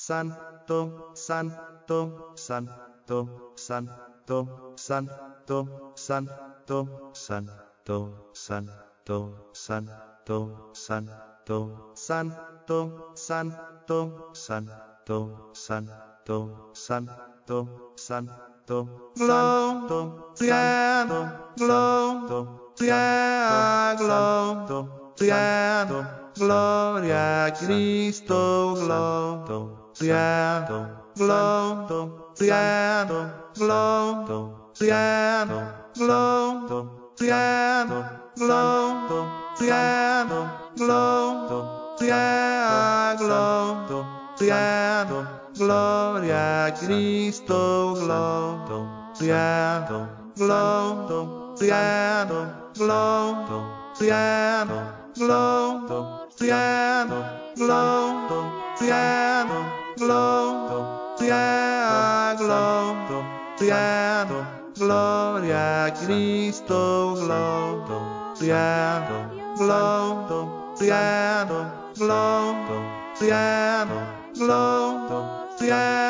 Santo, Santo, Santo, Santo, Santo, Santo, Santo, Santo, Santo, Santo, Santo, Santo, Santo, Santo, Santo, Santo, Gloria, Gloria, Gloria, Gloria a Cristo, gloria, gloria, gloria, gloria, gloria, gloria, gloria, gloria Gloria. Gloria. Gloria. Gloria. a Gloria. gloria, gloria, gloria, gloria piano, glow, piano, glow, piano, glow, piano, gloria Cristo, glow, piano, glow, piano, glow, piano, glow, piano.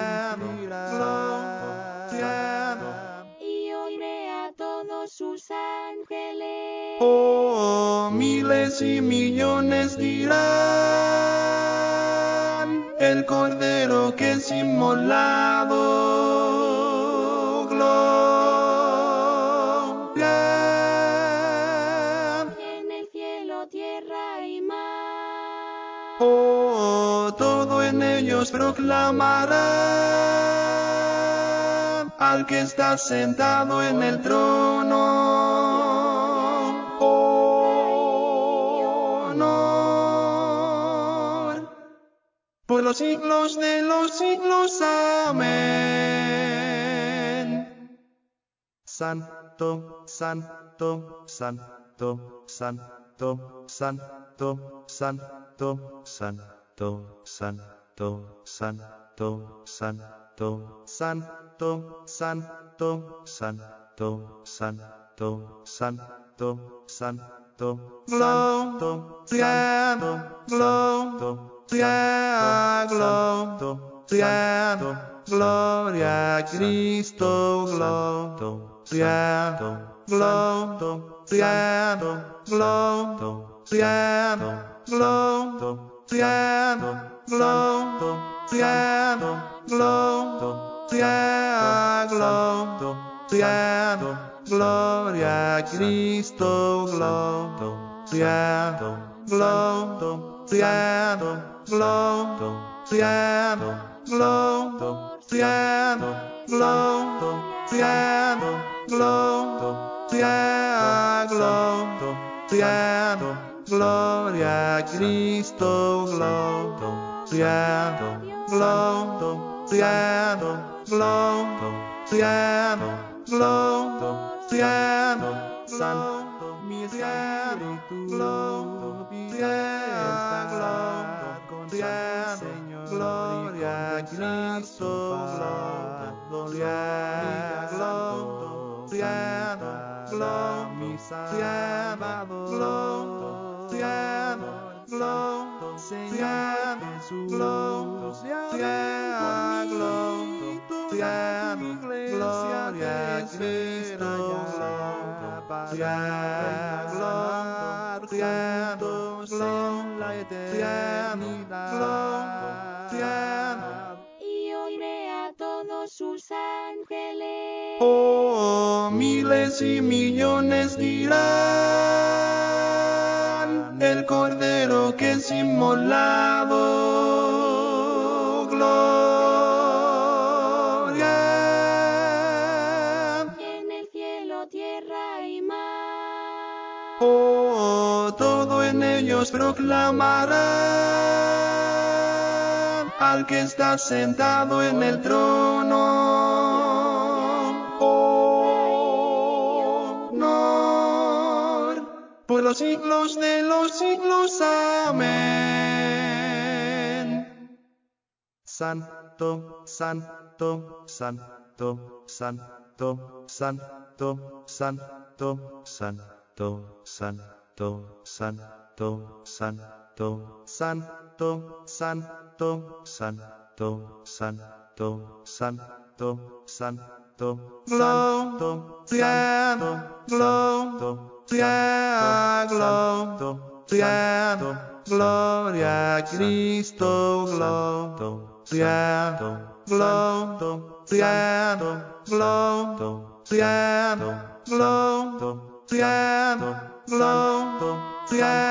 miles y millones dirán, el cordero que es inmolado. Gloria. En el cielo, tierra y mar. Oh, todo en ellos proclamará al que está sentado en el trono. los siglos de los siglos. Amén. Santo, santo, santo, santo, santo, santo, santo, santo, santo, santo, santo, santo, santo, santo, santo, santo, santo, santo, santo, Diablo, Diablo, Gloria a Cristo, Globo, Diablo, Globo, Diablo, Globo, Diablo, Globo, Diablo, Globo, Diablo, Globo, Diablo, Diablo, Gloria a Cristo, Globo, Diablo, Globo, Seattle, Global, Seattle, Global, Seattle, Global, Seattle, Global, Seattle, Seattle, Gloria a Cristo, Global, Seattle, Global, Seattle, Global, Seattle, Global, Seattle, Santo, mi Seattle, Global. la Cristo, gloria, gloria, gloria, gloria, gloria, gloria, gloria, gloria a Cristo, gloria, gloria, gloria, gloria ángeles. Oh, miles y millones dirán, el cordero que es inmolado. Gloria. En el cielo, tierra y mar. oh todo en ellos proclamará al que está sentado en el trono. Honor por los siglos de los siglos. Amén. Santo, santo, santo, santo, santo, santo, santo, santo, santo, santo. Santo, Santo, Santo, Santo, Santo, Santo, Santo, Santo, Santo, Santo, Santo, Santo, Gloria a Cristo, Santo, Santo, Santo, Santo, Santo, Santo, Santo, Santo, Santo, Santo,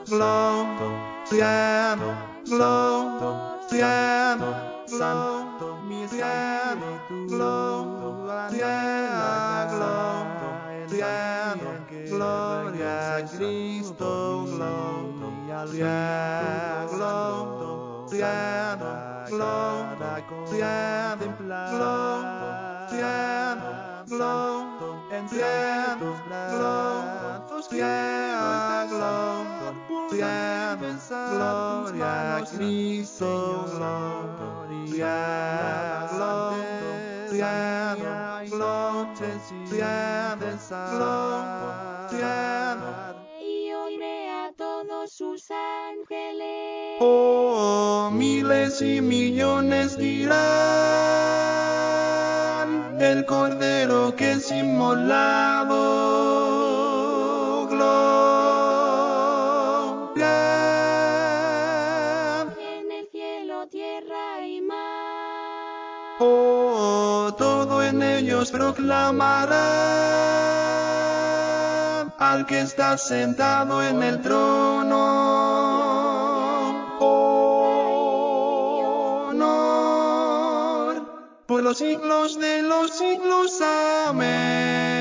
Globo, Triano, Globo, Triano, Santo Misiano, Globo, Triano, Globo, Triano, Gloria a Cristo, Globo, Triano, Globo, Triano, Globo, Triano, Triano, Globo, Triano, Globo, Triano, a Gloria a Cristo, gloria, gloria, gloria, gloria, Y oiré a todos sus ángeles. Oh, miles y millones dirán. El cordero que es inmolado proclamará al que está sentado en el trono. Honor por los siglos de los siglos. Amén.